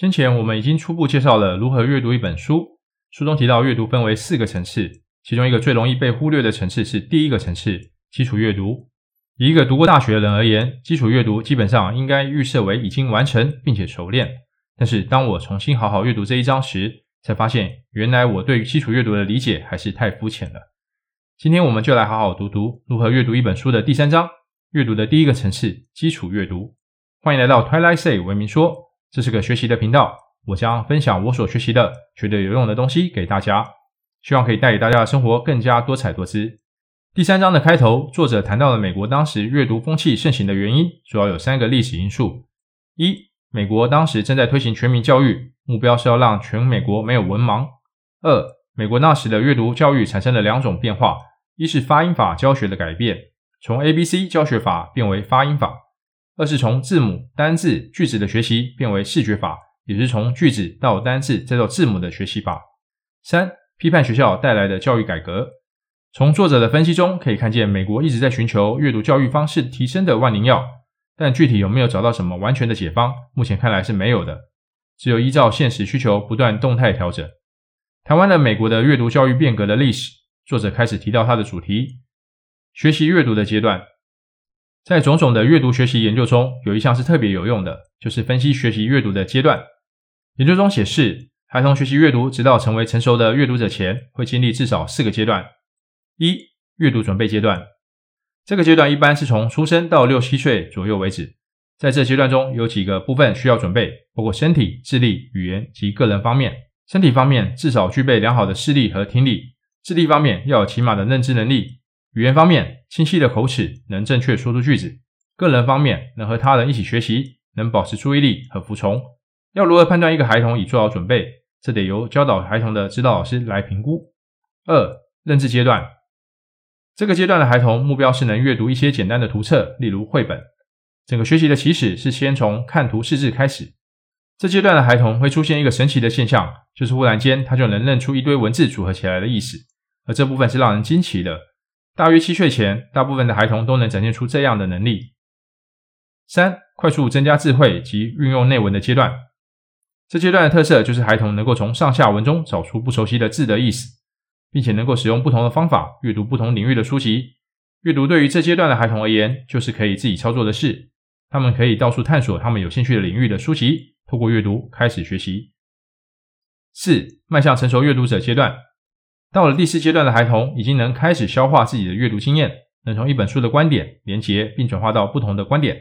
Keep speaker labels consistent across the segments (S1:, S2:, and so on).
S1: 先前我们已经初步介绍了如何阅读一本书，书中提到阅读分为四个层次，其中一个最容易被忽略的层次是第一个层次，基础阅读。以一个读过大学的人而言，基础阅读基本上应该预设为已经完成并且熟练。但是当我重新好好阅读这一章时，才发现原来我对于基础阅读的理解还是太肤浅了。今天我们就来好好读读如何阅读一本书的第三章，阅读的第一个层次，基础阅读。欢迎来到 Twilight Say 文明说，这是个学习的频道，我将分享我所学习的、觉得有用的东西给大家，希望可以带给大家的生活更加多彩多姿。第三章的开头，作者谈到了美国当时阅读风气盛行的原因，主要有三个历史因素：一、美国当时正在推行全民教育，目标是要让全美国没有文盲；二、美国那时的阅读教育产生了两种变化，一是发音法教学的改变，从 ABC 教学法变为发音法。二是从字母、单字、句子的学习变为视觉法，也是从句子到单字再到字母的学习法。三、批判学校带来的教育改革。从作者的分析中可以看见，美国一直在寻求阅读教育方式提升的万灵药，但具体有没有找到什么完全的解方，目前看来是没有的，只有依照现实需求不断动态调整。谈完了美国的阅读教育变革的历史，作者开始提到他的主题：学习阅读的阶段。在种种的阅读学习研究中，有一项是特别有用的，就是分析学习阅读的阶段。研究中显示，孩童学习阅读直到成为成熟的阅读者前，会经历至少四个阶段。一、阅读准备阶段，这个阶段一般是从出生到六七岁左右为止。在这阶段中，有几个部分需要准备，包括身体、智力、语言及个人方面。身体方面，至少具备良好的视力和听力；智力方面，要有起码的认知能力。语言方面，清晰的口齿，能正确说出句子；个人方面，能和他人一起学习，能保持注意力和服从。要如何判断一个孩童已做好准备？这得由教导孩童的指导老师来评估。二、认知阶段，这个阶段的孩童目标是能阅读一些简单的图册，例如绘本。整个学习的起始是先从看图识字开始。这阶段的孩童会出现一个神奇的现象，就是忽然间他就能认出一堆文字组合起来的意思，而这部分是让人惊奇的。大约七岁前，大部分的孩童都能展现出这样的能力。三、快速增加智慧及运用内文的阶段，这阶段的特色就是孩童能够从上下文中找出不熟悉的字的意思，并且能够使用不同的方法阅读不同领域的书籍。阅读对于这阶段的孩童而言，就是可以自己操作的事。他们可以到处探索他们有兴趣的领域的书籍，透过阅读开始学习。四、迈向成熟阅读者阶段。到了第四阶段的孩童，已经能开始消化自己的阅读经验，能从一本书的观点连结并转化到不同的观点，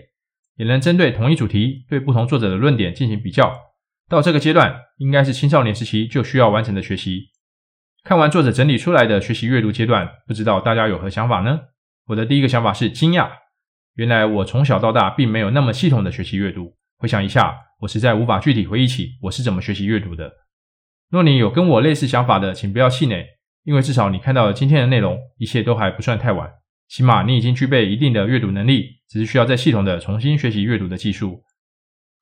S1: 也能针对同一主题对不同作者的论点进行比较。到这个阶段，应该是青少年时期就需要完成的学习。看完作者整理出来的学习阅读阶段，不知道大家有何想法呢？我的第一个想法是惊讶，原来我从小到大并没有那么系统的学习阅读。回想一下，我实在无法具体回忆起我是怎么学习阅读的。若你有跟我类似想法的，请不要气馁。因为至少你看到了今天的内容，一切都还不算太晚。起码你已经具备一定的阅读能力，只是需要再系统的重新学习阅读的技术。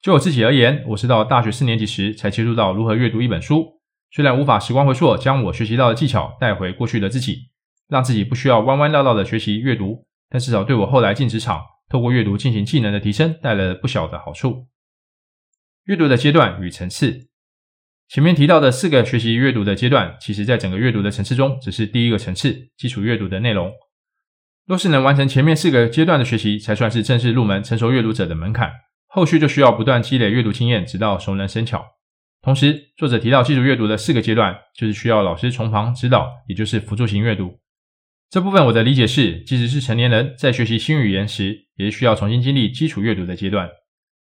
S1: 就我自己而言，我是到大学四年级时才接触到如何阅读一本书。虽然无法时光回溯，将我学习到的技巧带回过去的自己，让自己不需要弯弯绕绕的学习阅读，但至少对我后来进职场，透过阅读进行技能的提升，带来了不小的好处。阅读的阶段与层次。前面提到的四个学习阅读的阶段，其实在整个阅读的层次中，只是第一个层次，基础阅读的内容。若是能完成前面四个阶段的学习，才算是正式入门成熟阅读者的门槛。后续就需要不断积累阅读经验，直到熟能生巧。同时，作者提到基础阅读的四个阶段，就是需要老师从旁指导，也就是辅助型阅读。这部分我的理解是，即使是成年人在学习新语言时，也是需要重新经历基础阅读的阶段。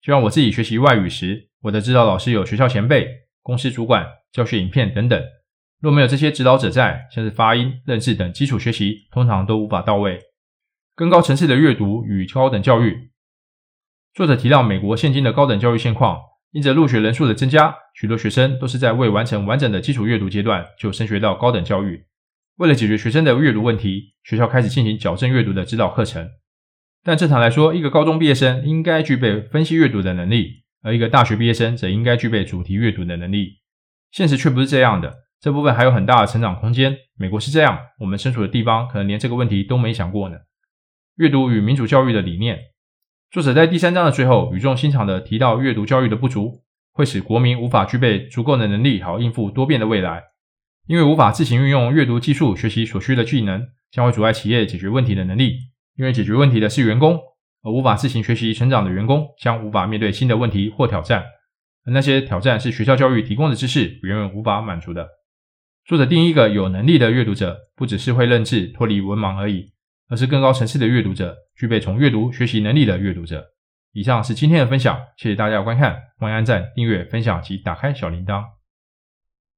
S1: 就像我自己学习外语时，我的指导老师有学校前辈。公司主管、教学影片等等，若没有这些指导者在，像是发音、认字等基础学习，通常都无法到位。更高层次的阅读与高等教育，作者提到美国现今的高等教育现况，因着入学人数的增加，许多学生都是在未完成完整的基础阅读阶段就升学到高等教育。为了解决学生的阅读问题，学校开始进行矫正阅读的指导课程。但正常来说，一个高中毕业生应该具备分析阅读的能力。而一个大学毕业生则应该具备主题阅读的能力，现实却不是这样的。这部分还有很大的成长空间。美国是这样，我们身处的地方可能连这个问题都没想过呢。阅读与民主教育的理念，作者在第三章的最后语重心长地提到阅读教育的不足，会使国民无法具备足够的能力，好应付多变的未来。因为无法自行运用阅读技术学习所需的技能，将会阻碍企业解决问题的能力。因为解决问题的是员工，而无法自行学习成长的员工，将无法面对新的问题或挑战。而那些挑战是学校教育提供的知识远远无法满足的。作者定义一个有能力的阅读者，不只是会认字、脱离文盲而已，而是更高层次的阅读者，具备从阅读学习能力的阅读者。以上是今天的分享，谢谢大家观看，欢迎按赞、订阅、分享及打开小铃铛。